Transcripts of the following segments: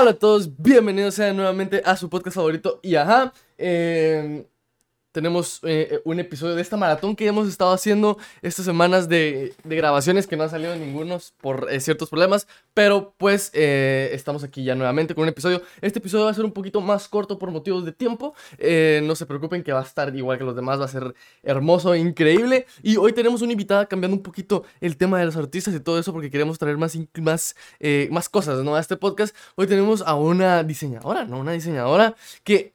Hola a todos, bienvenidos sean nuevamente a su podcast favorito y ajá. Eh, tenemos eh, un episodio de esta maratón que hemos estado haciendo estas semanas de, de grabaciones que no han salido ningunos por eh, ciertos problemas, pero pues eh, estamos aquí ya nuevamente con un episodio. Este episodio va a ser un poquito más corto por motivos de tiempo, eh, no se preocupen que va a estar igual que los demás, va a ser hermoso, increíble. Y hoy tenemos una invitada cambiando un poquito el tema de los artistas y todo eso porque queremos traer más, más, eh, más cosas ¿no? a este podcast. Hoy tenemos a una diseñadora, ¿no? Una diseñadora que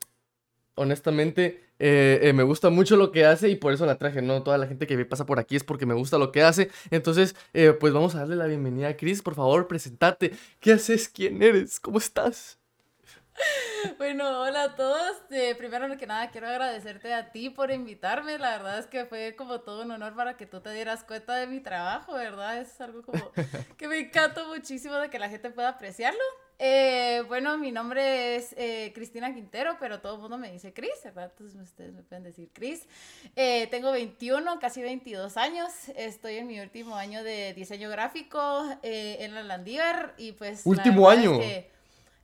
honestamente, eh, eh, me gusta mucho lo que hace y por eso la traje, ¿no? Toda la gente que pasa por aquí es porque me gusta lo que hace. Entonces, eh, pues vamos a darle la bienvenida a Chris. Por favor, presentate. ¿Qué haces? ¿Quién eres? ¿Cómo estás? Bueno, hola a todos. Eh, primero que nada, quiero agradecerte a ti por invitarme. La verdad es que fue como todo un honor para que tú te dieras cuenta de mi trabajo, ¿verdad? Es algo como que me encanta muchísimo de que la gente pueda apreciarlo. Eh, bueno, mi nombre es eh, Cristina Quintero, pero todo el mundo me dice Cris, ¿verdad? Entonces ustedes me pueden decir Cris. Eh, tengo 21, casi 22 años. Estoy en mi último año de diseño gráfico en la Landívar y pues... Último es año. que-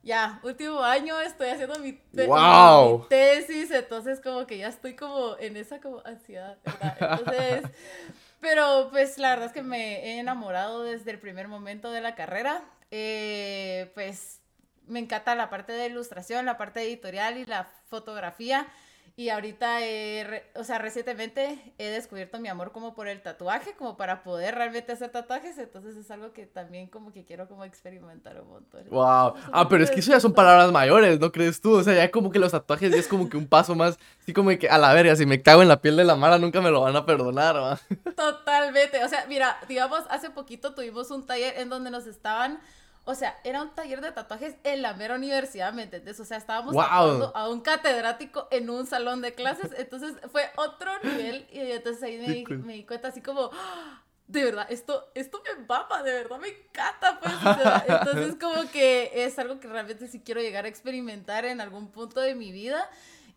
ya, último año estoy haciendo mi, te- ¡Guau! mi tesis, entonces como que ya estoy como en esa como ansiedad, ¿verdad? Entonces, pero pues la verdad es que me he enamorado desde el primer momento de la carrera. Eh, pues me encanta la parte de ilustración, la parte editorial y la fotografía. Y ahorita, he re- o sea, recientemente he descubierto mi amor como por el tatuaje, como para poder realmente hacer tatuajes. Entonces es algo que también como que quiero como experimentar un montón. Wow. Ah, pero es que eso ya son palabras mayores, ¿no crees tú? O sea, ya como que los tatuajes ya es como que un paso más. Así como que a la verga, si me cago en la piel de la mara nunca me lo van a perdonar, ¿va? Totalmente. O sea, mira, digamos, hace poquito tuvimos un taller en donde nos estaban. O sea, era un taller de tatuajes en la mera universidad, ¿me entendés? O sea, estábamos tatuando a un catedrático en un salón de clases. Entonces fue otro nivel. Y entonces ahí me, di, cool. me di cuenta así como. "Ah, De verdad, esto, esto me mama, de verdad me encanta, pues. entonces, como que es algo que realmente sí quiero llegar a experimentar en algún punto de mi vida.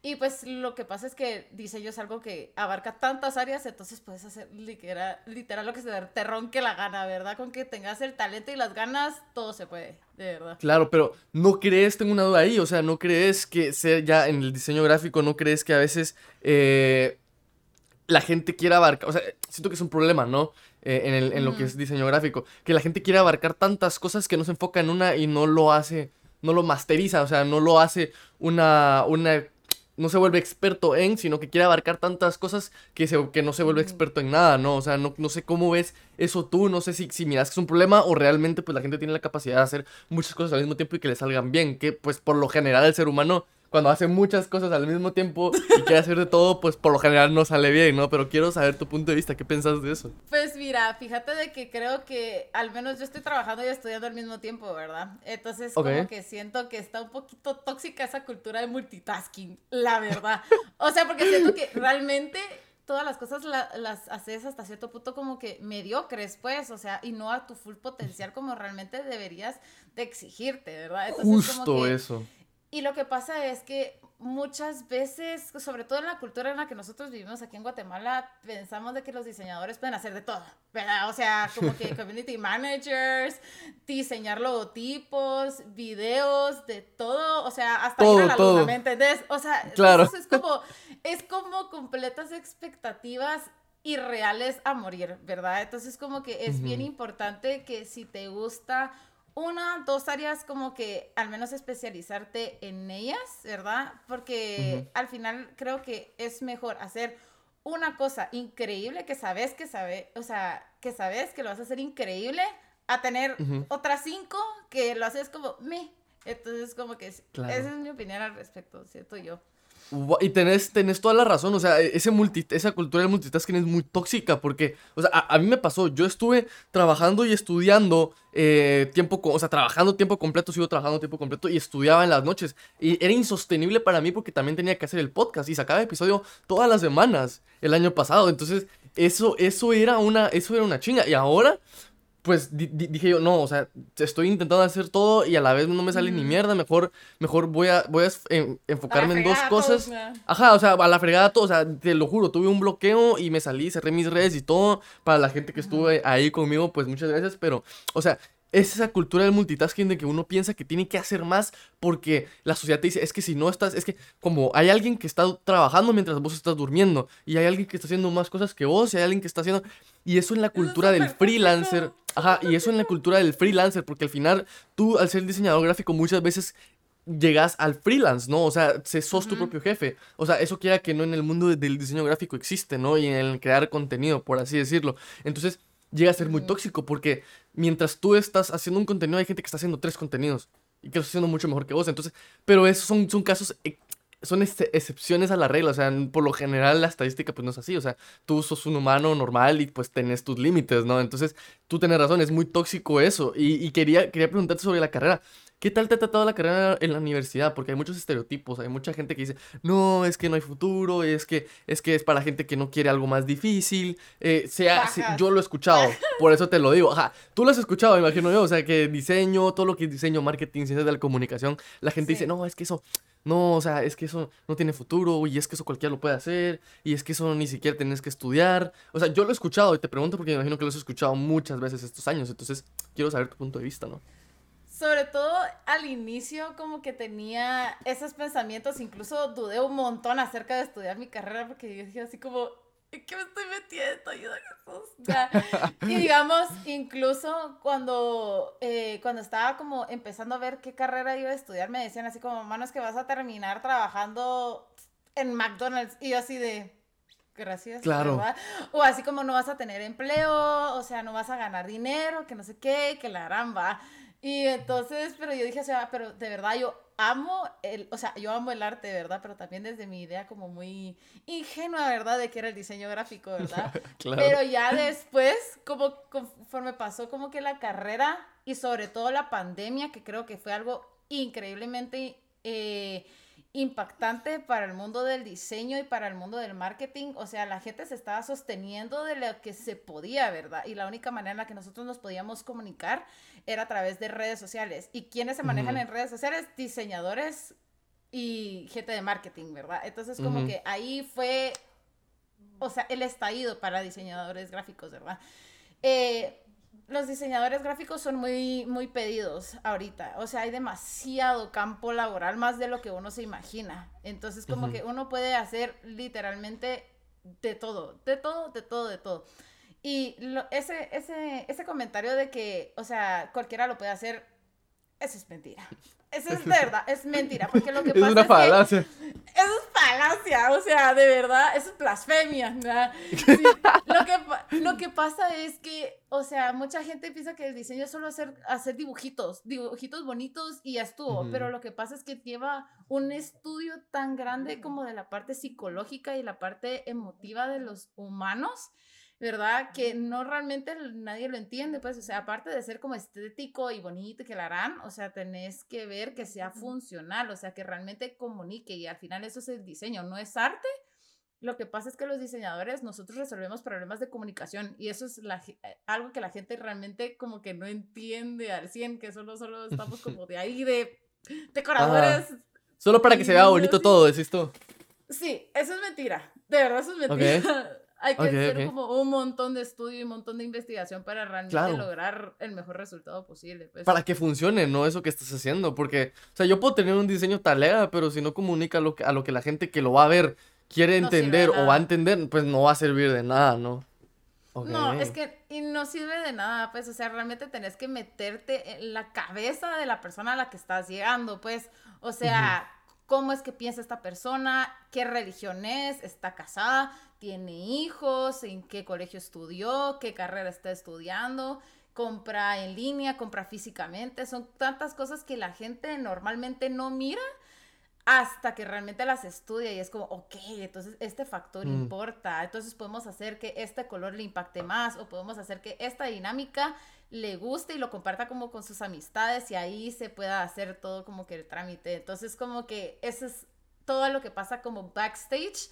Y pues lo que pasa es que diseño es algo que abarca tantas áreas, entonces puedes hacer literal, literal lo que se te ronque la gana, ¿verdad? Con que tengas el talento y las ganas, todo se puede, de verdad. Claro, pero ¿no crees, tengo una duda ahí, o sea, ¿no crees que sea ya en el diseño gráfico, no crees que a veces eh, la gente quiera abarcar, o sea, siento que es un problema, ¿no? Eh, en, el- en lo que es diseño gráfico, que la gente quiere abarcar tantas cosas que no se enfoca en una y no lo hace, no lo masteriza, o sea, no lo hace una, una, no se vuelve experto en, sino que quiere abarcar tantas cosas que, se, que no se vuelve experto en nada, ¿no? O sea, no, no sé cómo ves eso tú, no sé si, si miras que es un problema o realmente pues la gente tiene la capacidad de hacer muchas cosas al mismo tiempo y que le salgan bien, que pues por lo general el ser humano cuando hace muchas cosas al mismo tiempo y quiere hacer de todo, pues por lo general no sale bien, ¿no? Pero quiero saber tu punto de vista, ¿qué piensas de eso? Pues mira, fíjate de que creo que al menos yo estoy trabajando y estudiando al mismo tiempo, ¿verdad? Entonces como que siento que está un poquito tóxica esa cultura de multitasking, la verdad. O sea, porque siento que realmente todas las cosas la- las haces hasta cierto punto como que mediocres, pues, o sea, y no a tu full potencial como realmente deberías de exigirte, ¿verdad? Entonces, como Justo que- eso. Y lo que pasa es que muchas veces, sobre todo en la cultura en la que nosotros vivimos aquí en Guatemala, pensamos de que los diseñadores pueden hacer de todo, ¿verdad? O sea, como que community managers, diseñar logotipos, videos, de todo, o sea, hasta Todo, ir a la todo. luna, ¿me entendés? O sea, Claro. entonces es como, es como completas expectativas irreales a morir, ¿verdad? Entonces como que es bien Ujú. importante que si te gusta una, dos áreas como que al menos especializarte en ellas, ¿verdad? Porque al final creo que es mejor hacer una cosa increíble que sabes que sabe, o sea, que sabes que lo vas a hacer increíble a tener otras cinco que lo haces como me. Entonces como que Claro. esa es mi opinión al respecto, siento yo. Y tenés, tenés toda la razón, o sea, ese multi, esa cultura del multitasking es muy tóxica porque, o sea, a, mí me pasó, yo estuve trabajando y estudiando eh, tiempo, o sea, trabajando tiempo completo, sigo trabajando tiempo completo y estudiaba en las noches. Y era insostenible para mí porque también tenía que hacer el podcast y sacaba episodio todas las semanas el año pasado, entonces eso, eso era una, eso era una chinga. Y ahora pues di- di- dije yo, no, o sea, estoy intentando hacer todo y a la vez no me sale ni mierda, mejor, mejor voy a, voy a en- enfocarme en dos cosas. Ajá, o sea, a la fregada todo, o sea, te lo juro, tuve un bloqueo y me salí, cerré mis redes y todo. Para la gente que estuvo ahí conmigo, pues muchas gracias, pero, o sea, es esa cultura del multitasking de que uno piensa que tiene que hacer más porque la sociedad te dice, es que si no estás, es que como hay alguien que está trabajando mientras vos estás durmiendo y hay alguien que está haciendo más cosas que vos y hay alguien que está haciendo... Y eso en la cultura del freelancer, ajá, y eso en la cultura del freelancer, porque al final tú al ser diseñador gráfico muchas veces llegas al freelance, ¿no? O sea, se sos tu propio jefe. O sea, eso quiera que no en el mundo del diseño gráfico existe, ¿no? Y en el crear contenido, por así decirlo. Entonces, llega a ser muy tóxico porque mientras tú estás haciendo un contenido, hay gente que está haciendo tres contenidos y que lo está haciendo mucho mejor que vos. Entonces, pero esos son, son casos, son excepciones a la regla. O sea, por lo general la estadística pues no es así. O sea, tú sos un humano normal y pues tenés tus límites, ¿no? Entonces, tú tenés razón, es muy tóxico eso. Y, y quería, quería preguntarte sobre la carrera. ¿Qué tal te ha tratado la carrera en la universidad? Porque hay muchos estereotipos, hay mucha gente que dice, no, es que no hay futuro, es que es, que es para gente que no quiere algo más difícil. Eh, sea, yo lo he escuchado, por eso te lo digo. Ajá, tú lo has escuchado, imagino yo, o sea, que diseño, todo lo que es diseño, marketing, ciencias de la comunicación, la gente dice, no, es que eso, no, o sea, es que eso no tiene futuro, y es que eso cualquiera lo puede hacer, y es que eso ni siquiera tenés que estudiar. O sea, yo lo he escuchado y te pregunto porque me imagino que lo has escuchado muchas veces estos años, entonces quiero saber tu punto de vista, ¿no? Sobre todo al inicio como que tenía esos pensamientos, incluso dudé un montón acerca de estudiar mi carrera porque yo dije así como, ¿en qué me estoy metiendo? Ayuda Jesús. y digamos, incluso cuando, eh, cuando estaba como empezando a ver qué carrera iba a estudiar, me decían así como, mano, es que vas a terminar trabajando en McDonald's. Y yo así de, gracias. Claro. O así como no vas a tener empleo, o sea, no vas a ganar dinero, que no sé qué, que la ramba. Y entonces, pero yo dije, o sea, pero de verdad yo amo el, o sea, yo amo el arte, ¿verdad? Pero también desde mi idea como muy ingenua, ¿verdad? De que era el diseño gráfico, ¿verdad? claro. Pero ya después, como conforme pasó como que la carrera y sobre todo la pandemia, que creo que fue algo increíblemente... Eh, impactante para el mundo del diseño y para el mundo del marketing. O sea, la gente se estaba sosteniendo de lo que se podía, ¿verdad? Y la única manera en la que nosotros nos podíamos comunicar era a través de redes sociales. ¿Y quiénes se manejan en redes sociales? Diseñadores y gente de marketing, ¿verdad? Entonces, como que ahí fue, o sea, el estallido para diseñadores gráficos, ¿verdad? Eh, los diseñadores gráficos son muy, muy pedidos ahorita. O sea, hay demasiado campo laboral, más de lo que uno se imagina. Entonces, como que uno puede hacer literalmente de todo, de todo, de todo, de todo. Y ese, ese, ese comentario de que, o sea, cualquiera lo puede hacer, eso es mentira. Eso es verdad, es mentira, porque lo que pasa es una falacia. eso es falacia, o sea, de verdad, eso es blasfemia, lo, que, lo que pasa es que, o sea, mucha gente piensa que el diseño es solo hacer, hacer dibujitos, dibujitos bonitos y ya estuvo, pero lo que pasa es que lleva un estudio tan grande como de la parte psicológica y la parte emotiva de los humanos, ¿verdad? Que no realmente nadie lo entiende, pues, o sea, aparte de ser como estético y bonito que la harán, o sea, tenés que ver que sea funcional, o sea, que realmente comunique y al final eso es el diseño, no es arte. Lo que pasa es que los diseñadores, nosotros resolvemos problemas de comunicación y eso es la, eh, algo que la gente realmente como que no entiende al 100, que solo, solo estamos como de ahí de decoradores. Solo para que se vea bonito todo, decís tú. Sí, eso es mentira. De verdad, eso es mentira. Hay que hacer como un montón de estudio y un montón de investigación para realmente lograr el mejor resultado posible. Pues. Para que funcione, ¿no? Eso que estás haciendo. Porque, o sea, yo puedo tener un diseño talega, pero si no comunica lo que, a lo que la gente que lo va a ver quiere entender o va a entender, pues no va a servir de nada, ¿no? No, es que y no sirve de nada, pues, o sea, realmente tenés que meterte en la cabeza de la persona a la que estás llegando, pues, o sea, cómo es que piensa esta persona, qué religión es, está casada, tiene hijos, en qué colegio estudió, qué carrera está estudiando, compra en línea, compra físicamente. Son tantas cosas que la gente normalmente no mira hasta que realmente las estudia y es como, ok, entonces este factor mm. importa, entonces podemos hacer que este color le impacte más o podemos hacer que esta dinámica le guste y lo comparta como con sus amistades y ahí se pueda hacer todo como que el trámite. Entonces como que eso es todo lo que pasa como backstage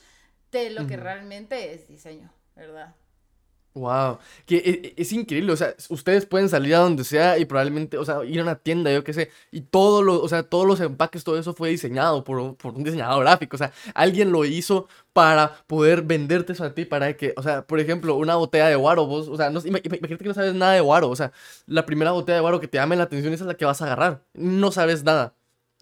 de lo que realmente es diseño, ¿verdad? Wow, que e, e, es, increíble, o sea, ustedes pueden salir a donde sea y probablemente, o sea, ir a una tienda, yo qué sé, y todo lo, o sea, todos los empaques, todo eso fue diseñado por, un diseñador gráfico, o sea, alguien lo hizo para poder venderte eso a ti, para que, o sea, por ejemplo, una botella de guaro, vos, o sea, no, imagínate que no sabes nada de guaro, o sea, la primera botella de guaro que te llame la atención esa es la que vas a agarrar, no sabes nada.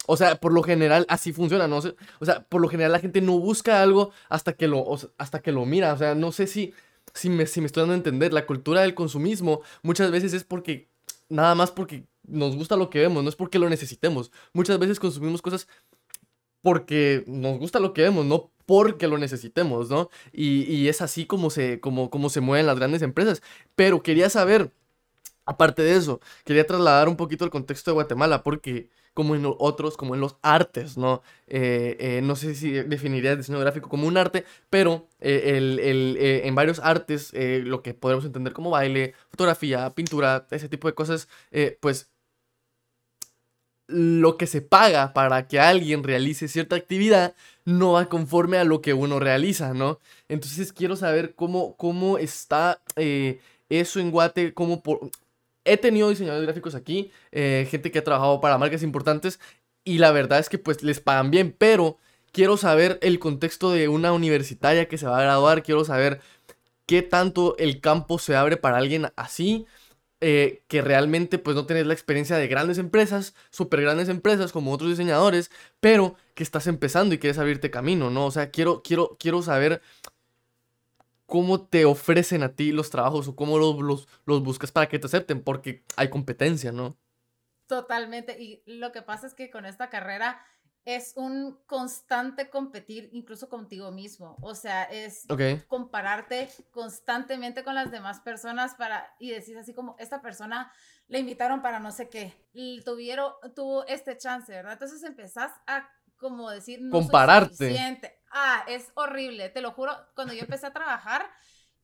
O sea, por lo general así funciona, ¿no? O sea, por lo general la gente no busca algo hasta que lo, hasta que lo mira. O sea, no sé si si me, si me estoy dando a entender, la cultura del consumismo muchas veces es porque, nada más porque nos gusta lo que vemos, no es porque lo necesitemos. Muchas veces consumimos cosas porque nos gusta lo que vemos, no porque lo necesitemos, ¿no? Y, y es así como se, como, como se mueven las grandes empresas. Pero quería saber, aparte de eso, quería trasladar un poquito el contexto de Guatemala, porque como en otros, como en los artes, ¿no? Eh, eh, no sé si definiría el diseño gráfico como un arte, pero eh, el, el, en varios artes, lo que podemos entender como baile, fotografía, pintura, ese tipo de cosas, pues lo que se paga para que alguien realice cierta actividad no va conforme a lo que uno realiza, ¿no? Entonces quiero saber cómo, cómo está eso en Guate, cómo por, he tenido diseñadores gráficos aquí, eh, gente que ha trabajado para marcas importantes y la verdad es que pues les pagan bien, pero quiero saber el contexto de una universitaria que se va a graduar, quiero saber qué tanto el campo se abre para alguien así. Eh, que realmente pues no tenés la experiencia de grandes empresas, súper grandes empresas como otros diseñadores, pero que estás empezando y quieres abrirte camino, ¿no? O sea, quiero, quiero, quiero saber cómo te ofrecen a ti los trabajos o cómo los, los, los buscas para que te acepten, porque hay competencia, ¿no? Totalmente. Y lo que pasa es que con esta carrera es un constante competir incluso contigo mismo. O sea, es compararte constantemente con las demás personas para y decir así como esta persona le invitaron para no sé qué, y tuvieron tuvo este chance, ¿verdad? Entonces empezás a como decir no compararte. Ah, es horrible, te lo juro, cuando yo empecé a trabajar,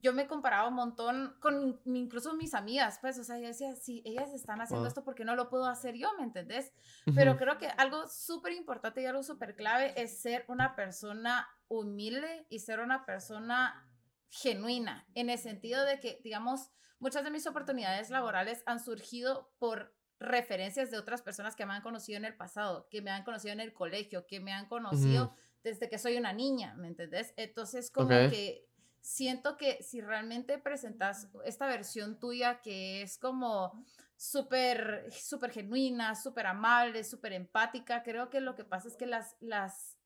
yo me comparaba un montón con incluso mis amigas, pues, o sea, yo decía, si ellas están haciendo esto, ¿por qué no lo puedo hacer yo? ¿Me entendés? Pero creo que algo súper importante y algo súper clave es ser una persona humilde y ser una persona genuina, en el sentido de que, digamos, muchas de mis oportunidades laborales han surgido por referencias de otras personas que me han conocido en el pasado, que me han conocido en el colegio, que me han conocido desde que soy una niña, ¿me entendés? Entonces, como que siento que si realmente presentas esta versión tuya que es como súper, súper genuina, súper amable, súper empática, creo que lo que pasa es que las, las,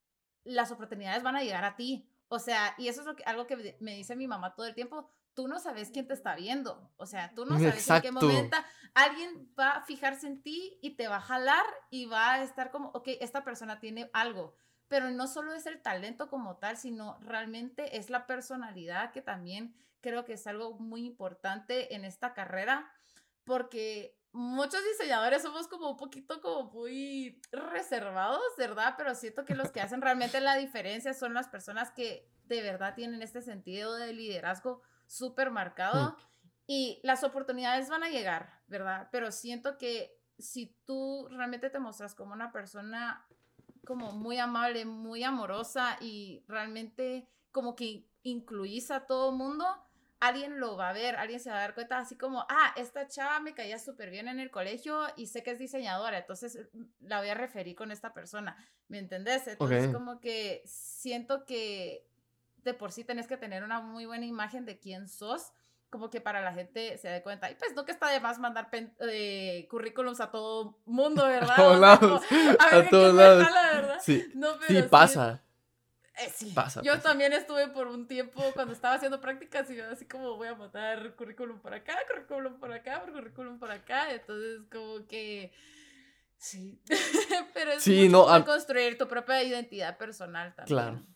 las oportunidades van a llegar a ti. O sea, y eso es lo que, algo que me dice mi mamá todo el tiempo, tú no sabes quién te está viendo. O sea, tú no sabes en qué momento alguien va a fijarse en ti y te va a jalar y va a estar como, ok, esta persona tiene algo. Pero no solo es el talento como tal, sino realmente es la personalidad que también creo que es algo muy importante en esta carrera, porque muchos diseñadores somos como un poquito como muy reservados, ¿verdad? Pero siento que los que hacen realmente la diferencia son las personas que de verdad tienen este sentido de liderazgo súper marcado y las oportunidades van a llegar, ¿verdad? Pero siento que si tú realmente te mostras como una persona como muy amable, muy amorosa y realmente como que incluís a todo mundo, alguien lo va a ver, alguien se va a dar cuenta así como, ah, esta chava me caía súper bien en el colegio y sé que es diseñadora, entonces mm, la voy a referir con esta persona, ¿me entendés? Entonces como que siento que de por sí tenés que tener una muy buena imagen de quién sos, como que para la gente se dé cuenta. Y pues no que está de más mandar eh, currículums a todo mundo, ¿verdad? a todos lados. a, todos lados. Sí, sí pasa. Eh, sí. Pasa, yo también estuve por un tiempo cuando estaba haciendo prácticas y yo así como voy a mandar currículum por acá, currículum por acá, currículum por acá. Entonces como que... Sí, pero es sí, no, construir tu propia identidad personal también. Claro.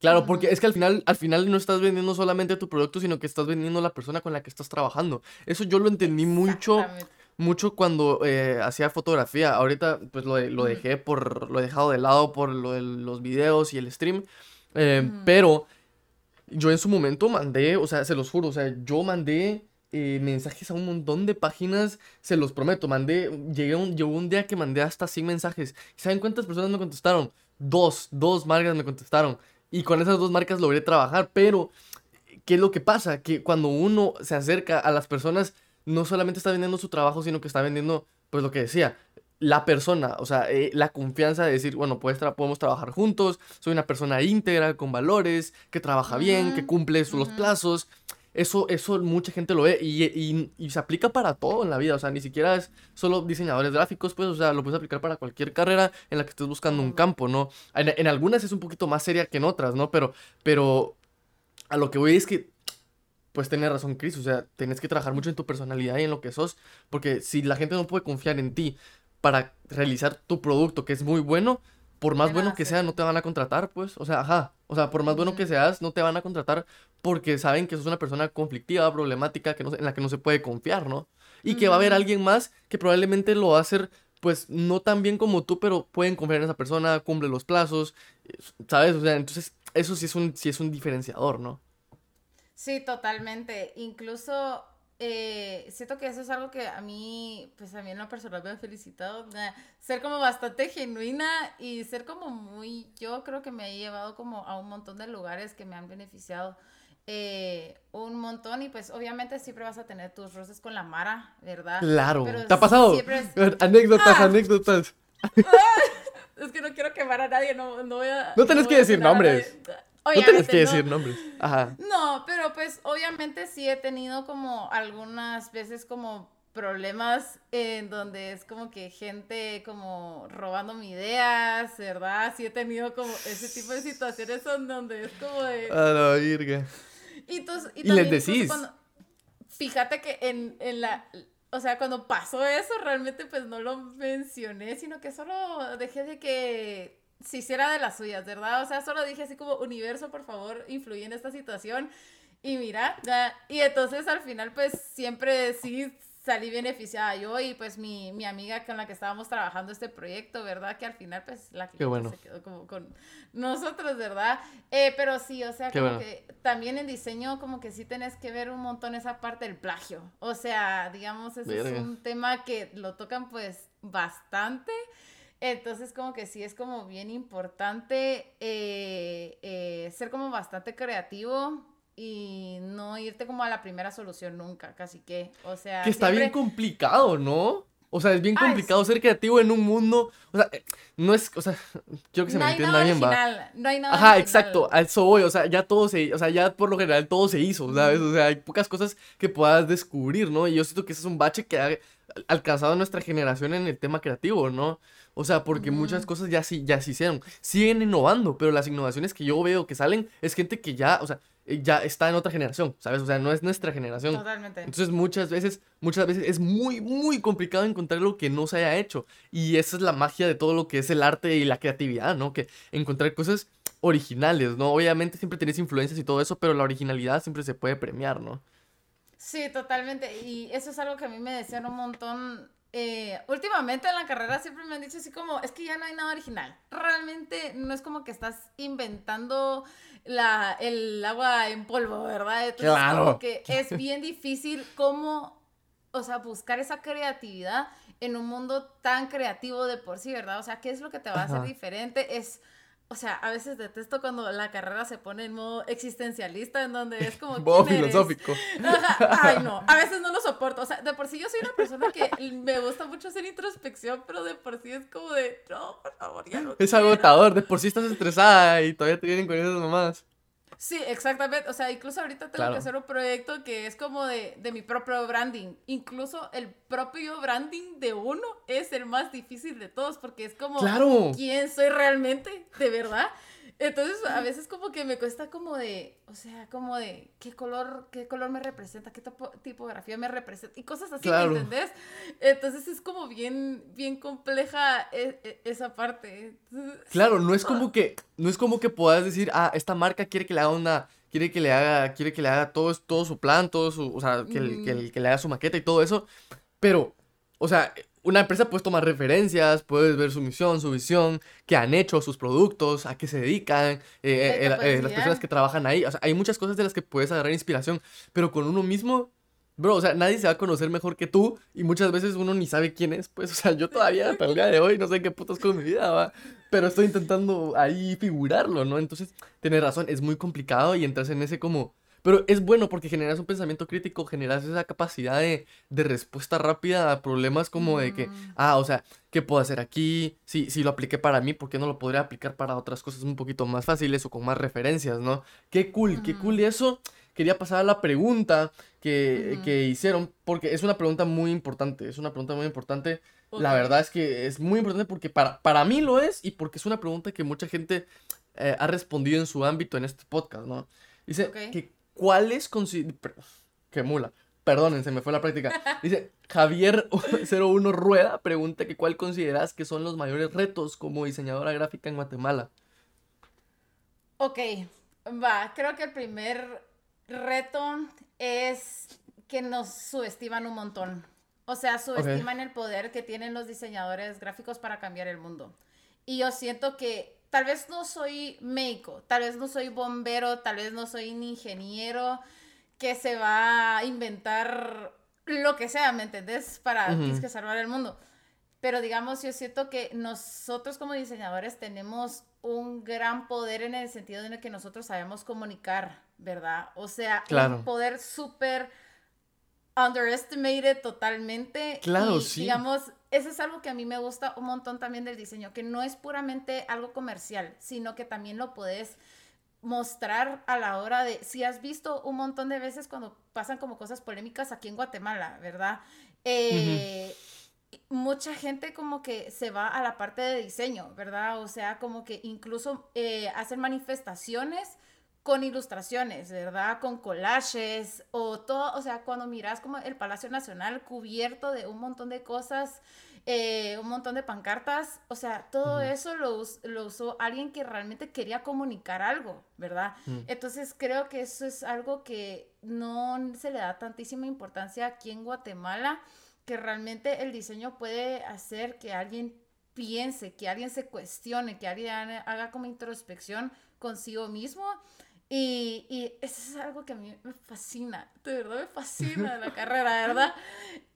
Claro, porque es que al final, al final no estás vendiendo solamente tu producto, sino que estás vendiendo la persona con la que estás trabajando. Eso yo lo entendí mucho, mucho cuando eh, hacía fotografía. Ahorita, pues lo, lo, dejé por, lo he dejado de lado por lo de los videos y el stream. Eh, pero yo en su momento mandé, o sea, se los juro, o sea, yo mandé eh, mensajes a un montón de páginas, se los prometo, mandé, llegué un, llegó un día que mandé hasta 100 mensajes. ¿Saben cuántas personas me contestaron? Dos, dos marcas me contestaron. Y con esas dos marcas logré trabajar, pero ¿qué es lo que pasa? Que cuando uno se acerca a las personas, no solamente está vendiendo su trabajo, sino que está vendiendo, pues lo que decía, la persona, o sea, eh, la confianza de decir, bueno, pues podemos trabajar juntos, soy una persona íntegra, con valores, que trabaja bien, que cumple los plazos. Eso, eso mucha gente lo ve y, y, se aplica para todo en la vida, o sea, ni siquiera es solo diseñadores gráficos, pues, o sea, lo puedes aplicar para cualquier carrera en la que estés buscando un campo, ¿no? En, en algunas es un poquito más seria que en otras, ¿no? Pero, pero a lo que voy es que pues tiene razón Chris, o sea, tienes que trabajar mucho en tu personalidad y en lo que sos, porque si la gente no puede confiar en ti para realizar tu producto que es muy bueno, por más bueno que sea, no te van a contratar, pues, o sea, ajá, o sea, por más bueno que seas, no te van a contratar porque saben que sos una persona conflictiva, problemática, que no, en la que no se puede confiar, ¿no? Y que va a haber alguien más que probablemente lo va a hacer, pues, no tan bien como tú, pero pueden confiar en esa persona, cumple los plazos, ¿sabes? O sea, entonces, eso sí es un, sí es un diferenciador, ¿no? Sí, totalmente. Incluso eh, siento que eso es algo que a mí, pues a mí en lo personal me ha felicitado. ser como bastante genuina y ser como muy, yo creo que me ha llevado como a un montón de lugares que me han beneficiado. Eh, un montón y pues obviamente siempre vas a tener tus roces con la Mara, ¿verdad? Claro, ¿te ha pasado? Anécdotas, ah. anécdotas. es que no quiero quemar a nadie, no, no voy a... No tenés que decir nombres no tienes que decir nombres. Ajá. No, pero pues obviamente sí he tenido como algunas veces como problemas en donde es como que gente como robando mis ideas, ¿verdad? Sí he tenido como ese tipo de situaciones en donde es como de... A la virga. Y, tú, y, les decís. fíjate que en, en la... O sea, cuando pasó eso, realmente pues no lo mencioné, sino que solo dejé de que si hiciera de las suyas, ¿verdad? O sea, solo dije así como, universo, por favor, influye en esta situación. Y mira, y entonces al final pues siempre sí salí beneficiada yo y pues mi, mi, amiga con la que estábamos trabajando este proyecto, ¿verdad? Que al final pues la que se quedó como con nosotros, ¿verdad? Eh, pero sí, o sea, como que también en diseño como que sí tenés que ver un montón esa parte del plagio. O sea, digamos, ese es un tema que lo tocan pues bastante. Entonces como que sí es como bien importante eh, eh, ser como bastante creativo y no irte como a la primera solución nunca, casi que, o sea... Que está bien complicado, ¿no? O sea, es bien complicado ser creativo en un mundo. O sea, eh, no es. O sea, quiero que se me entienda bien, va. No hay nada. Ajá, exacto. A eso voy. O sea, ya todo se. O sea, ya por lo general todo se hizo, ¿sabes? O sea, hay pocas cosas que puedas descubrir, ¿no? Y yo siento que ese es un bache que ha alcanzado nuestra generación en el tema creativo, ¿no? O sea, porque muchas cosas ya sí, ya se hicieron. Siguen innovando, pero las innovaciones que yo veo que salen es gente que ya, o sea, ya está en otra generación, ¿sabes? O sea, no es nuestra generación. Totalmente. Entonces muchas veces, muchas veces es muy, muy complicado encontrar lo que no se haya hecho. Y esa es la magia de todo lo que es el arte y la creatividad, ¿no? Que encontrar cosas originales, ¿no? Obviamente siempre tenés influencias y todo eso, pero la originalidad siempre se puede premiar, ¿no? Sí, totalmente. Y eso es algo que a mí me decían un montón eh, últimamente en la carrera siempre me han dicho así como, es que ya no hay nada original. Realmente no es como que estás inventando la, el agua en polvo, ¿verdad? Entonces, claro. Que es bien difícil cómo, o sea, buscar esa creatividad en un mundo tan creativo de por sí, ¿verdad? O sea, ¿qué es lo que te va a hacer diferente? Es o sea, a veces detesto cuando la carrera se pone en modo existencialista, en donde es como. Modo filosófico. Ay, no, a veces no lo soporto. O sea, de por sí yo soy una persona que me gusta mucho hacer introspección, pero de por sí es como de. No, por favor, ya no. Es agotador, de por sí estás estresada y todavía te vienen con esas mamás. Sí, exactamente. O sea, incluso ahorita tengo que hacer un proyecto que es como de, de, mi propio branding. Incluso el propio branding de uno es el más difícil de todos porque es como claro. quién soy realmente, de verdad. Entonces, a veces como que me cuesta como de, o sea, como de qué color, qué color me representa, qué tipografía me representa y cosas así, ¿me entendés? Entonces es como bien, bien compleja e, e, esa parte. Claro, no es como que, no es como que puedas decir, ah, esta marca quiere que le haga una, quiere que le haga, quiere que le haga todo, todo su plan, todo su, o sea, que, que, que le haga su maqueta y todo eso, pero, o sea, una empresa puede tomar referencias, puedes ver su misión, su visión, qué han hecho, sus productos, a qué se dedican, eh, eh, eh, las personas que trabajan ahí. O sea, hay muchas cosas de las que puedes agarrar inspiración, pero con uno mismo, bro, o sea, nadie se va a conocer mejor que tú y muchas veces uno ni sabe quién es. Pues, o sea, yo todavía hasta el día de hoy no sé qué putas con mi vida, va. Pero estoy intentando ahí figurarlo, ¿no? Entonces, tienes razón, es muy complicado y entras en ese como Pero es bueno porque generas un pensamiento crítico, generas esa capacidad de, de respuesta rápida a problemas como de que, ah, o sea, ¿qué puedo hacer aquí? Si, si lo apliqué para mí, ¿por qué no lo podría aplicar para otras cosas un poquito más fáciles o con más referencias, ¿no? Qué cool, qué cool. Y eso quería pasar a la pregunta que, que hicieron, porque es una pregunta muy importante, es una pregunta muy importante. La verdad es que es muy importante porque para, para mí lo es y porque es una pregunta que mucha gente eh, ha respondido en su ámbito en este podcast, ¿no? Dice que cuáles consi- per- Qué mula. Perdonen, se me fue la práctica. Dice Javier01 Rueda pregunta que cuál consideras que son los mayores retos como diseñadora gráfica en Guatemala. Ok, va, creo que el primer reto es que nos subestiman un montón. O sea, subestiman el poder que tienen los diseñadores gráficos para cambiar el mundo. Y yo siento que tal vez no soy médico, tal vez no soy bombero, tal vez no soy un ingeniero que se va a inventar lo que sea, ¿me entendés? Para que salvar el mundo. Pero digamos, yo siento que nosotros como diseñadores tenemos un gran poder en el sentido de que nosotros sabemos comunicar, ¿verdad? O sea, Claro. un poder súper underestimated totalmente. Claro, y, sí. Digamos, eso es algo que a mí me gusta un montón también del diseño, que no es puramente algo comercial, sino que también lo puedes mostrar a la hora de, si has visto un montón de veces cuando pasan como cosas polémicas aquí en Guatemala, ¿verdad? Eh, Mucha gente como que se va a la parte de diseño, ¿verdad? O sea, como que incluso eh, hacen manifestaciones con ilustraciones, ¿verdad? Con collages o todo, o sea, cuando miras como el Palacio Nacional cubierto de un montón de cosas, eh, un montón de pancartas, o sea, todo eso lo, lo usó alguien que realmente quería comunicar algo, ¿verdad? Mm. Entonces creo que eso es algo que no se le da tantísima importancia aquí en Guatemala, que realmente el diseño puede hacer que alguien piense, que alguien se cuestione, que alguien haga como introspección consigo mismo. Y, y eso es algo que a mí me fascina, de verdad me fascina la carrera, ¿verdad?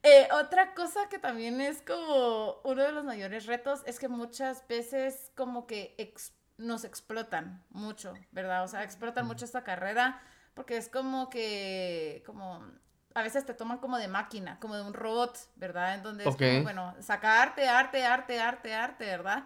Eh, otra cosa que también es como uno de los mayores retos es que muchas veces como que ex- nos explotan mucho, ¿verdad? O sea, explotan mucho esta carrera porque es como que, como, a veces te toman como de máquina, como de un robot, ¿verdad? En donde es como, bueno, saca arte, arte, arte, arte, arte, ¿verdad?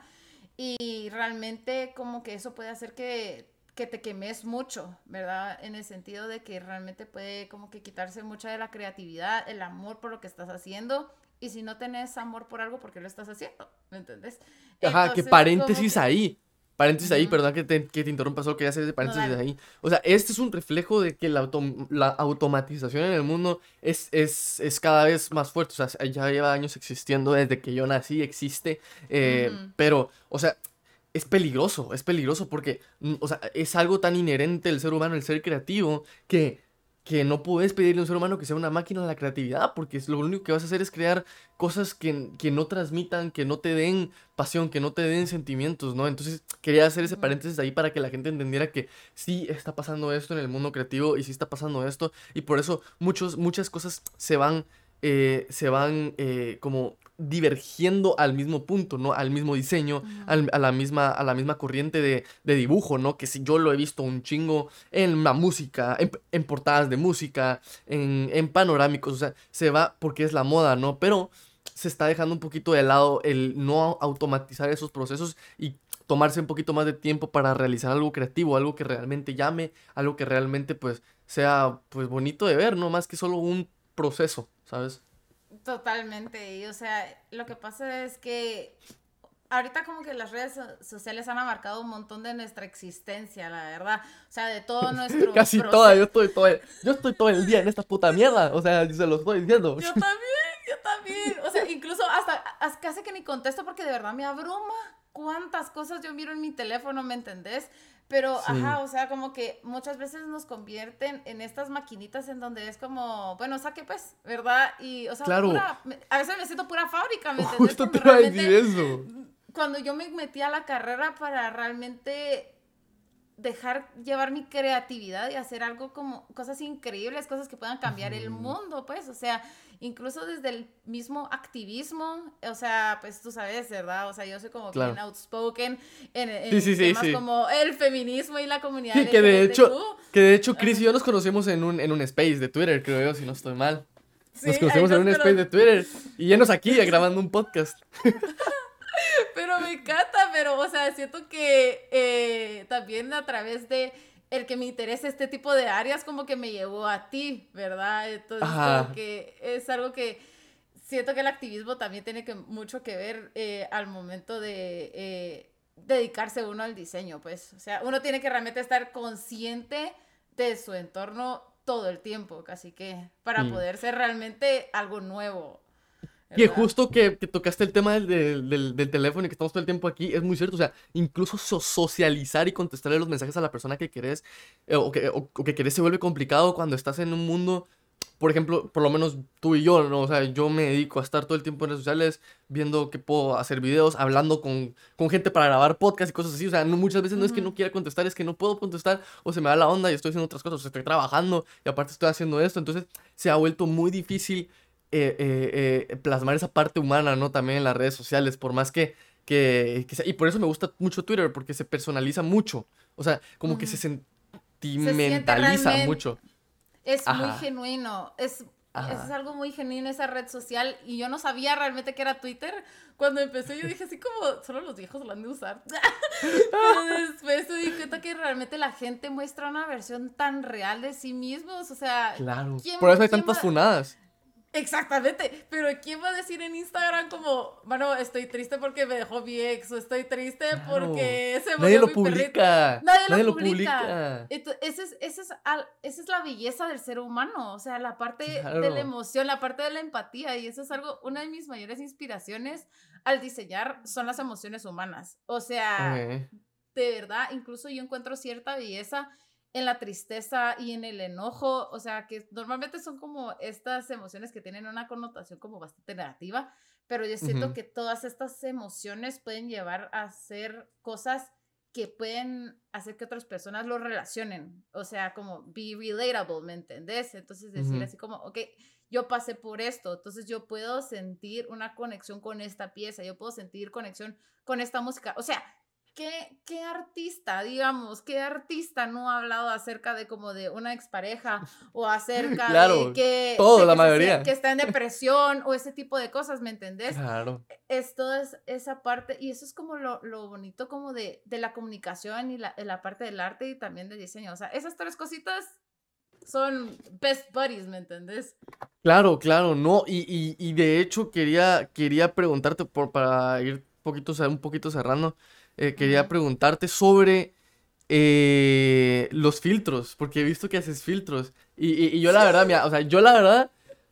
Y realmente como que eso puede hacer que, que te quemes mucho, ¿verdad? En el sentido de que realmente puede como que quitarse mucha de la creatividad, el amor por lo que estás haciendo. Y si no tenés amor por algo, ¿por qué lo estás haciendo? ¿Me entendés? Ajá, Entonces, que paréntesis que- ahí. Paréntesis ahí, perdón que te, que te interrumpa, solo quería hacer ese paréntesis ahí. O sea, este es un reflejo de que la, autom- la automatización en el mundo es, es, es cada vez más fuerte. O sea, ya lleva años existiendo, desde que yo nací existe. eh. Pero, o sea, es peligroso, es peligroso porque, mm, o sea, es algo tan inherente del ser humano, el ser creativo, que, que no puedes pedirle a un ser humano que sea una máquina de la creatividad, porque es lo único que vas a hacer es crear cosas que, que no transmitan, que no te den pasión, que no te den sentimientos, ¿no? Entonces quería hacer ese paréntesis ahí para que la gente entendiera que sí está pasando esto en el mundo creativo y sí está pasando esto, y por eso muchos, muchas cosas se van, eh, se van eh, como divergiendo al mismo punto, ¿no? Al mismo diseño, al- a la misma, a la misma corriente de, de dibujo, ¿no? Que si yo lo he visto un chingo en la música, en, en portadas de música, en, en panorámicos, o sea, se va porque es la moda, ¿no? Pero se está dejando un poquito de lado el no automatizar esos procesos y tomarse un poquito más de tiempo para realizar algo creativo, algo que realmente llame, algo que realmente pues sea pues bonito de ver, no más que solo un proceso, ¿sabes? Totalmente, y o sea, lo que pasa es que ahorita como que las redes so- sociales han abarcado un montón de nuestra existencia, la verdad, o sea, de todo nuestro Casi proceso. toda, yo estoy todo el, yo estoy todo el día en esta puta mierda, o sea, se lo estoy diciendo. Yo también, yo también, o sea, incluso hasta, hasta casi que ni contesto porque de verdad me abruma cuántas cosas yo miro en mi teléfono, ¿me entendés? Pero, Sí. ajá, o sea, como que muchas veces nos convierten en estas maquinitas en donde es como, bueno, saque pues, ¿verdad? Y, o sea, Claro. pura- a veces me siento pura fábrica, ¿me? Justo te iba a decir eso. cuando yo me metí a la carrera para realmente dejar llevar mi creatividad y hacer algo como cosas increíbles, cosas que puedan cambiar el mundo, pues, o sea, incluso desde el mismo activismo, o sea, pues tú sabes, ¿verdad? O sea, yo soy como bien outspoken en, en temas como el feminismo y la comunidad. Sí, que de hecho, que de hecho Chris y yo nos conocimos en un, en un space de Twitter, creo yo, si no estoy mal. nos conocimos en un space de Twitter y llenos aquí grabando un podcast. me encanta, pero, o sea, siento que eh, también a través de el que me interese este tipo de áreas, como que me llevó a ti, ¿verdad? Entonces, como que es algo que siento que el activismo también tiene que, mucho que ver eh, al momento de eh, dedicarse uno al diseño, pues, o sea, uno tiene que realmente estar consciente de su entorno todo el tiempo, casi que, para mm. poder ser realmente algo nuevo. Y justo que, que, tocaste el tema del, del, del, teléfono y que estamos todo el tiempo aquí, es muy cierto. O sea, incluso socializar y contestarle los mensajes a la persona que querés eh, o, que, o, que querés se vuelve complicado cuando estás en un mundo, por ejemplo, por lo menos tú y yo, ¿no? O sea, yo me dedico a estar todo el tiempo en redes sociales, viendo que puedo hacer videos, hablando con, con gente para grabar podcast y cosas así. O sea, no, muchas veces no es que no quiera contestar, es que no puedo contestar o se me da la onda y estoy haciendo otras cosas, o estoy trabajando y aparte estoy haciendo esto. Entonces, se ha vuelto muy difícil eh, eh, eh, plasmar esa parte humana, ¿no? También en las redes sociales, por más que, que, sea, y por eso me gusta mucho Twitter, porque se personaliza mucho, o sea, como que se sentimentaliza mucho. Es muy genuino, es, es algo muy genuino esa red social y yo no sabía realmente que era Twitter. Cuando empecé yo dije así como, solo los viejos lo han de usar. Pero después me di cuenta que realmente la gente muestra una versión tan real de sí mismos, o sea... Claro, por eso hay tantas funadas. Exactamente, pero ¿quién va a decir en Instagram como, bueno, estoy triste porque me dejó mi ex o estoy triste porque se murió Nadie lo publica. Nadie, lo, publica. esa, es, esa, es, esa es la belleza del ser humano, o sea, la parte de la emoción, la parte de la empatía y eso es algo, una de mis mayores inspiraciones al diseñar son las emociones humanas. O sea, de verdad, incluso yo encuentro cierta belleza en la tristeza y en el enojo, o sea, que normalmente son como estas emociones que tienen una connotación como bastante negativa, pero yo siento que todas estas emociones pueden llevar a hacer cosas que pueden hacer que otras personas lo relacionen, o sea, como be relatable, ¿me entendés? Entonces decir así como, ok, yo pasé por esto, entonces yo puedo sentir una conexión con esta pieza, yo puedo sentir conexión con esta música, o sea, ¿Qué, ¿qué, artista, digamos, qué artista no ha hablado acerca de como de una expareja o acerca de que, todo, la mayoría. que está en depresión o ese tipo de cosas, ¿me entendés? Claro. Es toda esa parte y eso es como lo, lo bonito como de, de, la comunicación y la, la parte del arte y también del diseño. O sea, esas tres cositas son best buddies, ¿me entendés? Claro, claro, no, y, y, y de hecho quería, quería preguntarte por, para ir poquito, un poquito cerrando. Eh, quería preguntarte sobre eh, los filtros, porque he visto que haces filtros. Y, yo la verdad, mira, o sea, yo la verdad,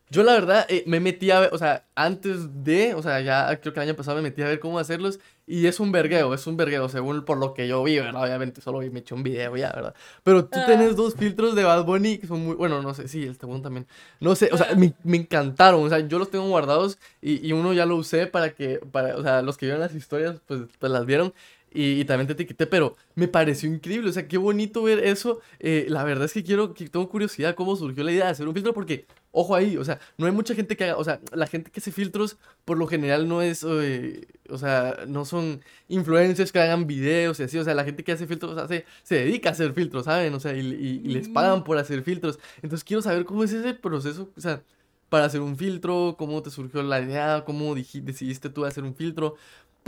yo la verdad eh, me metí a ver, o sea, antes de, o sea, ya creo que el año pasado me metí a ver cómo hacerlos. Y es un vergueo, es un vergueo, según por lo que yo vi, ¿verdad? Obviamente solo me eché un video ya, ¿verdad? Pero tú tienes dos filtros de Bad Bunny que son muy, bueno, no sé, sí, el segundo también. No sé, o sea, me, me encantaron, o sea, yo los tengo guardados y, y, uno ya lo usé para que, para, o sea, los que vieron las historias, pues, pues las vieron y, también te etiqueté, pero me pareció increíble, o sea, qué bonito ver eso. Eh, la verdad es que quiero, que tengo curiosidad cómo surgió la idea de hacer un filtro, porque, ojo ahí, o sea, no hay mucha gente que haga, o sea, la gente que hace filtros, por lo general no es, eh, o sea, no son influencers que hagan videos y así, o sea, la gente que hace filtros hace, se dedica a hacer filtros, ¿saben? O sea, y, y les pagan por hacer filtros. Entonces quiero saber cómo es ese proceso, o sea, para hacer un filtro, cómo te surgió la idea, cómo decidiste tú hacer un filtro,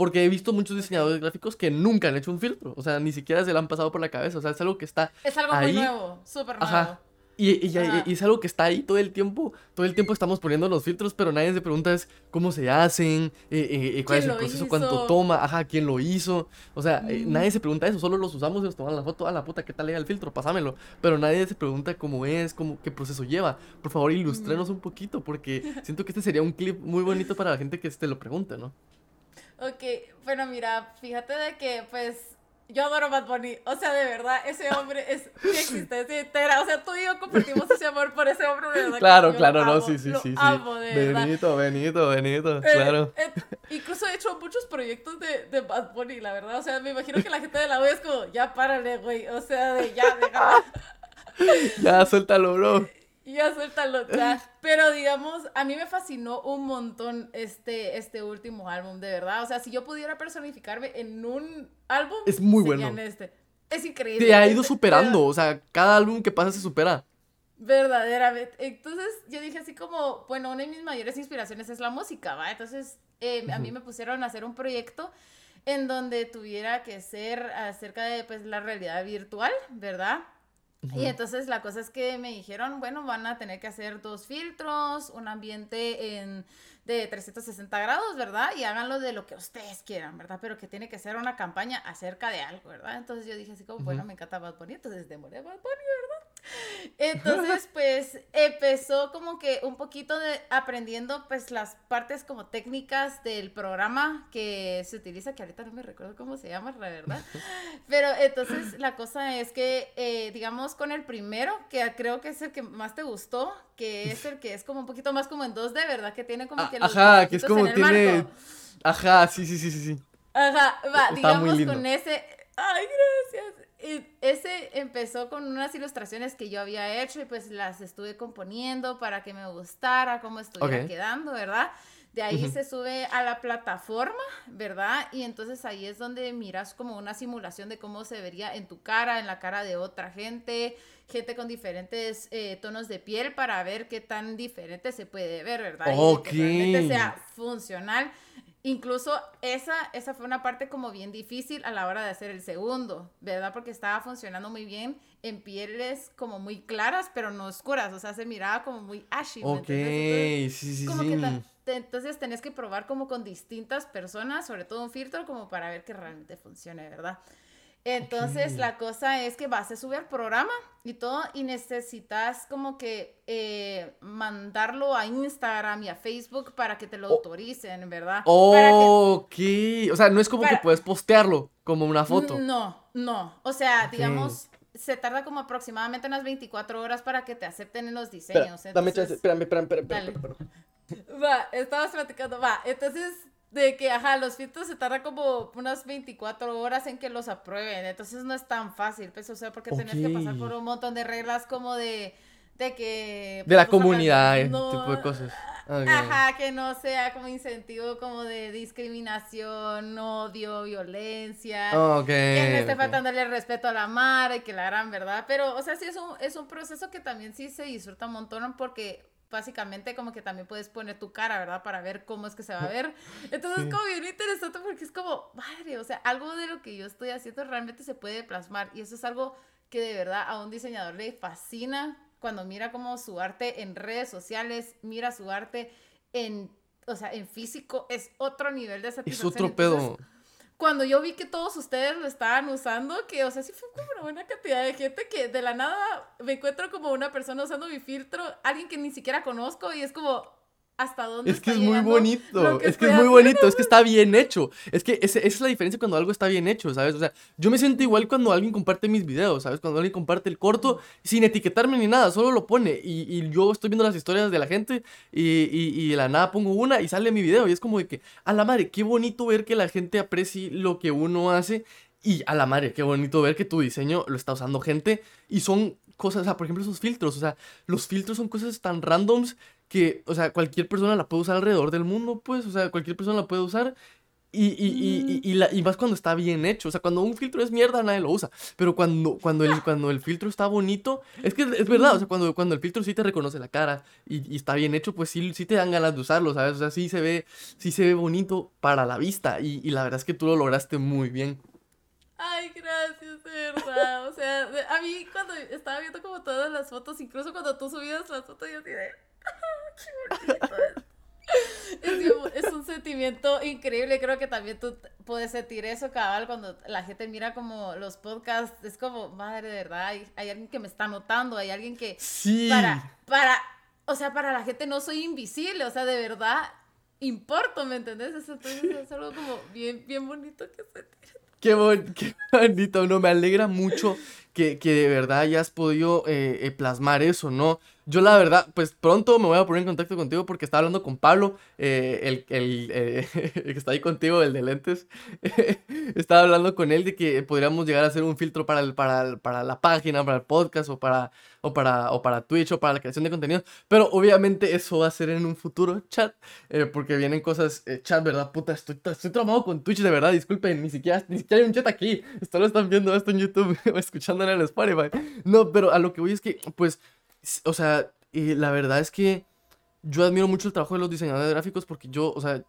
porque he visto muchos diseñadores gráficos que nunca han hecho un filtro. O sea, ni siquiera se le han pasado por la cabeza. O sea, es algo que está. Es algo muy nuevo, súper nuevo. Ajá. Y, y, es algo que está ahí todo el tiempo. Todo el tiempo estamos poniendo los filtros, pero nadie se pregunta es cómo se hacen, eh, eh, eh cuál es el proceso, cuánto toma, ajá, quién lo hizo. O sea, eh, nadie se pregunta eso, solo los usamos y nos tomamos la foto. A la puta, ¿qué tal llega el filtro? Pásamelo. Pero nadie se pregunta cómo es, cómo, qué proceso lleva. Por favor, ilustrenos un poquito, porque siento que este sería un clip muy bonito para la gente que te lo pregunte, ¿no? Ok, bueno, mira, fíjate de que, pues, yo adoro Bad Bunny. O sea, de verdad, ese hombre es mi existencia entera. O sea, tú y yo compartimos ese amor por ese hombre, de verdad. Claro, claro, no, sí, sí, sí. Amo, de Benito, Benito, Benito, claro. incluso, de hecho muchos proyectos de, de Bad Bunny, la verdad. O sea, me imagino que la gente de la web es como, ya párale, güey. O sea, de ya, déjala. ya, suéltalo, bro. Ya suéltalo, ya. Pero digamos, a mí me fascinó un montón este, este último álbum, de verdad. O sea, si yo pudiera personificarme en un álbum, es muy bueno. Este. Es increíble. Te ha ido superando, o sea, cada álbum que pasa se supera. Verdaderamente. Entonces yo dije así como, bueno, una de mis mayores inspiraciones es la música, ¿va? Entonces eh, a mí me pusieron a hacer un proyecto en donde tuviera que ser acerca de pues la realidad virtual, ¿verdad? Y entonces la cosa es que me dijeron, bueno, van a tener que hacer dos filtros, un ambiente en, de 360 grados, ¿verdad? Y háganlo de lo que ustedes quieran, ¿verdad? Pero que tiene que ser una campaña acerca de algo, ¿verdad? Entonces yo dije así como, bueno, me encanta Bad Bunny, entonces demoré Bad Bunny. Entonces, pues empezó como que un poquito de aprendiendo pues las partes como técnicas del programa que se utiliza, que ahorita no me recuerdo cómo se llama, la verdad. Pero entonces la cosa es que, eh, digamos, con el primero, que creo que es el que más te gustó, que es el que es como un poquito más como en 2D, ¿verdad? Que tiene como que los Ajá, que es como tiene... Ajá, sí, sí, sí, sí, sí. Ajá, va, digamos con ese... Ay, gracias ese empezó con unas ilustraciones que yo había hecho y pues las estuve componiendo para que me gustara cómo estuviera quedando, ¿verdad? De ahí se sube a la plataforma, ¿verdad? Y entonces ahí es donde miras como una simulación de cómo se vería en tu cara, en la cara de otra gente, gente con diferentes eh, tonos de piel para ver qué tan diferente se puede ver, ¿verdad? Y que realmente sea funcional. Incluso esa, esa fue una parte como bien difícil a la hora de hacer el segundo, ¿verdad? Porque estaba funcionando muy bien en pieles como muy claras, pero no oscuras, o sea, se miraba como muy ashy. Ok, sí, sí, como Que entonces tenés que probar como con distintas personas, sobre todo un filtro, como para ver que realmente funcione, ¿verdad? Entonces la cosa es que vas a subir programa y todo y necesitas como que eh, mandarlo a Instagram y a Facebook para que te lo autoricen, ¿verdad? Ok, o sea, no es como que puedes postearlo como una foto. No, no, o sea, digamos, se tarda como aproximadamente unas 24 horas para que te acepten en los diseños. Espera, dame espérame, espérame, espérame, espérame. Va, estabas platicando, va, entonces de que, ajá, los filtros se tarda como unas 24 horas en que los aprueben, entonces no es tan fácil, pues, o sea, porque tenés que pasar por un montón de reglas como de, de que... De la pues, comunidad, tipo de cosas. Ajá, que no sea como incentivo como de discriminación, odio, violencia. que no esté faltándole el respeto a la madre, y que la gran verdad. Pero, o sea, sí es un, es un proceso que también sí se disfruta un montón porque básicamente como que también puedes poner tu cara, ¿verdad? Para ver cómo es que se va a ver. Entonces es como bien interesante porque es como, madre, o sea, algo de lo que yo estoy haciendo realmente se puede plasmar y eso es algo que de verdad a un diseñador le fascina cuando mira como su arte en redes sociales, mira su arte en, o sea, en físico, es otro nivel de satisfacción. Es otro pedo cuando yo vi que todos ustedes lo estaban usando, que, o sea, sí fue como una buena cantidad de gente que de la nada me encuentro como una persona usando mi filtro, alguien que ni siquiera conozco y es como, hasta dónde Es que es muy bonito, es que es muy bonito, es que está bien hecho. Es que esa es la diferencia cuando algo está bien hecho, ¿sabes? O sea, yo me siento igual cuando alguien comparte mis videos, ¿sabes? Cuando alguien comparte el corto sin etiquetarme ni nada, solo lo pone y, y yo estoy viendo las historias de la gente y, y, y, de la nada pongo una y sale mi video y es como de que, a la madre, qué bonito ver que la gente aprecie lo que uno hace y a la madre, qué bonito ver que tu diseño lo está usando gente y son cosas, o sea, por ejemplo, esos filtros, o sea, los filtros son cosas tan randoms que, o sea, cualquier persona la puede usar alrededor del mundo, pues, o sea, cualquier persona la puede usar. Y, y, y, y, la, y más cuando está bien hecho. O sea, cuando un filtro es mierda, nadie lo usa. Pero cuando, cuando, el, cuando el filtro está bonito, es que es verdad. O sea, cuando, cuando el filtro sí te reconoce la cara y, está bien hecho, pues sí, sí te dan ganas de usarlo, ¿sabes? O sea, sí se ve, sí se ve bonito para la vista. Y, la verdad es que tú lo lograste muy bien. Ay, gracias, de verdad. O sea, a mí cuando estaba viendo como todas las fotos, incluso cuando tú subías las fotos, yo así de es, un sentimiento increíble. Creo que también tú puedes sentir eso, cabal, cuando la gente mira como los podcasts. Es como, madre, de verdad, hay, alguien que me está notando, hay alguien que. Sí. Para, para, o sea, para la gente no soy invisible, o sea, de verdad importo, ¿me entendés? Entonces es algo como bien, bien bonito que sentir. Qué, qué bonito, no, me alegra mucho que, que de verdad hayas podido eh, eh, plasmar eso, ¿no? Yo la verdad, pues pronto me voy a poner en contacto contigo porque estaba hablando con Pablo, eh, el, eh, el, que está ahí contigo, el de lentes. estaba hablando con él de que podríamos llegar a hacer un filtro para, el, para, para la página, para el podcast o para, o, para, o para Twitch o para la creación de contenido. Pero obviamente eso va a ser en un futuro chat eh, porque vienen cosas, chat, ¿verdad? Puta, estoy, estoy traumado con Twitch, de verdad, disculpen, ni siquiera, ni siquiera hay un chat aquí. Esto lo están viendo esto en YouTube o en Spotify. No, pero a lo que voy es que, pues o sea, la verdad es que yo admiro mucho el trabajo de los diseñadores gráficos porque yo, o sea,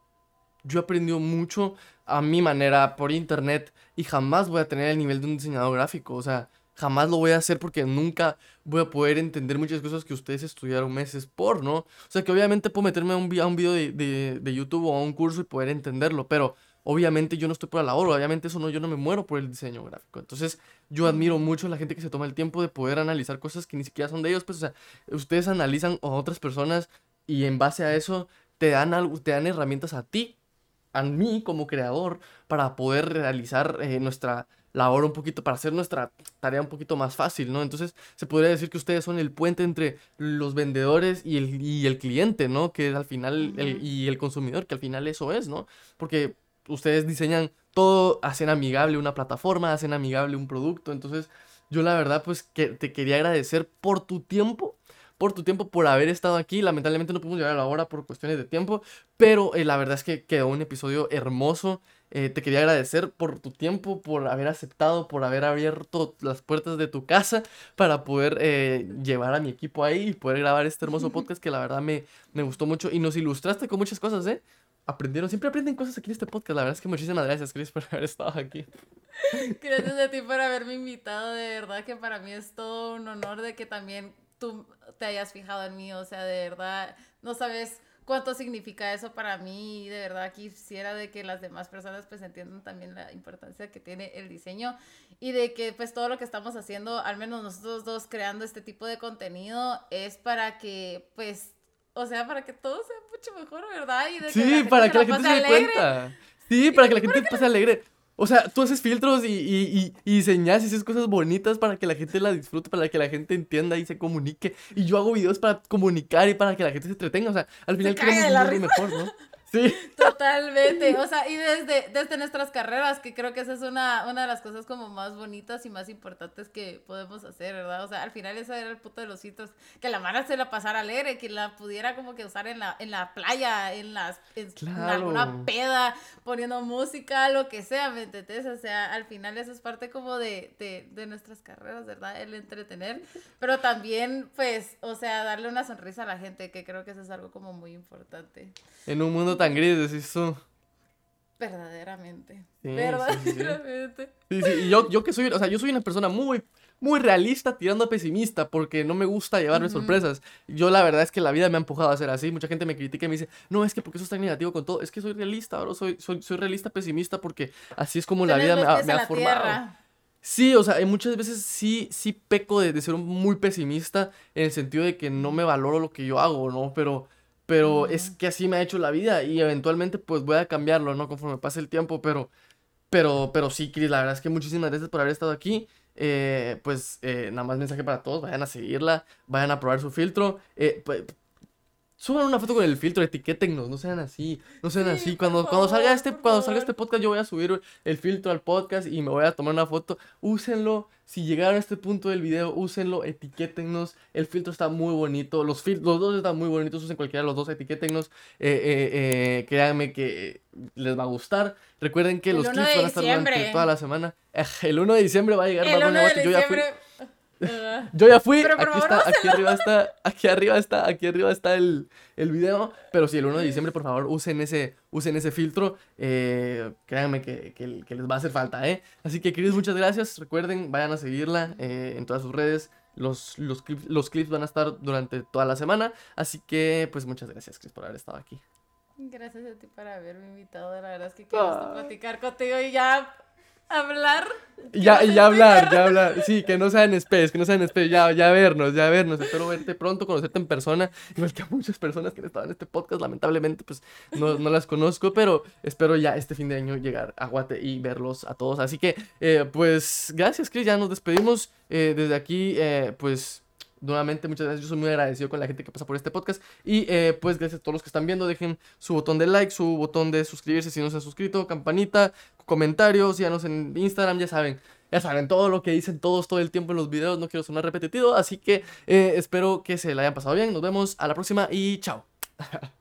yo he aprendido mucho a mi manera por internet y jamás voy a tener el nivel de un diseñador gráfico, o sea, jamás lo voy a hacer porque nunca voy a poder entender muchas cosas que ustedes estudiaron meses por, ¿no? O sea, que obviamente puedo meterme a un, a un video de, de, de YouTube o a un curso y poder entenderlo, pero obviamente yo no estoy por la labor, obviamente eso no, yo no me muero por el diseño gráfico. Entonces, yo admiro mucho a la gente que se toma el tiempo de poder analizar cosas que ni siquiera son de ellos, pues, o sea, ustedes analizan a otras personas y en base a eso te dan, algo, te dan herramientas a ti, a mí como creador, para poder realizar eh, nuestra labor un poquito, para hacer nuestra tarea un poquito más fácil, ¿no? Entonces, se podría decir que ustedes son el puente entre los vendedores y el, y el cliente, ¿no? Que al final, el, y el consumidor, que al final eso es, ¿no? Porque ustedes diseñan todo, hacen amigable una plataforma, hacen amigable un producto. Entonces, yo la verdad, pues que te quería agradecer por tu tiempo, por tu tiempo, por haber estado aquí. Lamentablemente no pudimos llegar a la hora por cuestiones de tiempo, pero eh, la verdad es que quedó un episodio hermoso. Eh, te quería agradecer por tu tiempo, por haber aceptado, por haber abierto las puertas de tu casa para poder eh, llevar a mi equipo ahí y poder grabar este hermoso podcast que la verdad me, me gustó mucho y nos ilustraste con muchas cosas, ¿eh? Aprendieron, siempre aprenden cosas aquí en este podcast. La verdad es que muchísimas gracias, Chris, por haber estado aquí. Gracias a ti por haberme invitado. De verdad que para mí es todo un honor de que también tú te hayas fijado en mí. O sea, de verdad, no sabes cuánto significa eso para mí y de verdad quisiera de que las demás personas pues entiendan también la importancia que tiene el diseño y de que pues todo lo que estamos haciendo, al menos nosotros dos creando este tipo de contenido es para que pues o sea, para que todo sea mucho mejor, ¿verdad? Y de sí, para que la gente se dé cuenta. Sí, para que la gente pase alegre. O sea, tú haces filtros y, y, y, diseñas y haces cosas bonitas para que la gente la disfrute, para que la gente entienda y se comunique. Y yo hago videos para comunicar y para que la gente se entretenga. O sea, al final queremos un mejor, ¿no? Sí. Totalmente. O sea, y desde, desde nuestras carreras, que creo que esa es una, una de las cosas como más bonitas y más importantes que podemos hacer, ¿verdad? O sea, al final ese era el punto de los hitos, que la mara se la pasara alegre, que la pudiera como que usar en la, en la playa, en las en, alguna peda, poniendo música, lo que sea, ¿me entiendes? O sea, al final eso es parte como de, de, de nuestras carreras, ¿verdad? El entretener, pero también, pues, o sea, darle una sonrisa a la gente, que creo que eso es algo como muy importante. En un mundo tan gris, decís tú. Verdaderamente. verdaderamente. Sí, sí, y yo, yo que soy, o sea, yo soy una persona muy, muy realista tirando a pesimista porque no me gusta llevarme sorpresas. Yo la verdad es que la vida me ha empujado a ser así. Mucha gente me critica y me dice, no, es que porque eso está negativo con todo. Es que soy realista, ahora soy, soy, soy realista pesimista porque así es como la vida me ha, me ha formado. Sí, o sea, muchas veces sí, sí peco de, de ser muy pesimista en el sentido de que no me valoro lo que yo hago, ¿no? Pero pero es que así me ha hecho la vida y eventualmente pues voy a cambiarlo, ¿no? Conforme pase el tiempo, pero, pero, pero sí, Cris, la verdad es que muchísimas gracias por haber estado aquí. Eh, pues eh, nada más mensaje para todos, vayan a seguirla, vayan a probar su filtro. Eh, Suban una foto con el filtro, etiquétennos, no sean así, no sean así. Cuando, cuando, salga este, cuando salga este podcast, yo voy a subir el filtro al podcast y me voy a tomar una foto. Úsenlo. Si llegaron a este punto del video, úsenlo, etiquétennos. El filtro está muy bonito. Los, los dos están muy bonitos. Usen cualquiera de los dos, etiquétennos. Eh, eh, eh, créanme que les va a gustar. Recuerden que los clips van a estar durante toda la semana. El 1 de diciembre va a llegar. El 1 de diciembre. Yo ya fui, aquí está, aquí arriba está, aquí arriba está, aquí arriba está el, el video. Pero si el 1 de diciembre, por favor, usen ese, usen ese filtro. Eh, créanme que, que, les va a hacer falta, ¿eh? Así que, queridos, muchas gracias. Recuerden, vayan a seguirla eh, en todas sus redes. Los, los, clips, los clips van a estar durante toda la semana. Así que, pues, muchas gracias, Chris, por haber estado aquí. Gracias a ti por haberme invitado. La verdad es que quiero ah. platicar contigo y ya hablar. Ya, ya hablar, ya hablar. Sí, que no sean space, que no sean space. Ya, ya vernos, ya vernos. Espero verte pronto, conocerte en persona. Igual que a muchas personas que han estado en este podcast, lamentablemente, pues no, no las conozco, pero espero ya este fin de año llegar a Guate y verlos a todos. Así que, eh, pues, gracias, Chris. Ya nos despedimos. Eh, desde aquí, eh, pues nuevamente, muchas gracias. Yo soy muy agradecido con la gente que pasa por este podcast. Y eh, pues gracias a todos los que están viendo. Dejen su botón de like, su botón de suscribirse si no se han suscrito, campanita, comentarios, síganos en Instagram, ya saben. Ya saben, todo lo que dicen todos todo el tiempo en los videos, no quiero sonar repetitivo, así que eh, espero que se la hayan pasado bien. Nos vemos a la próxima y chao.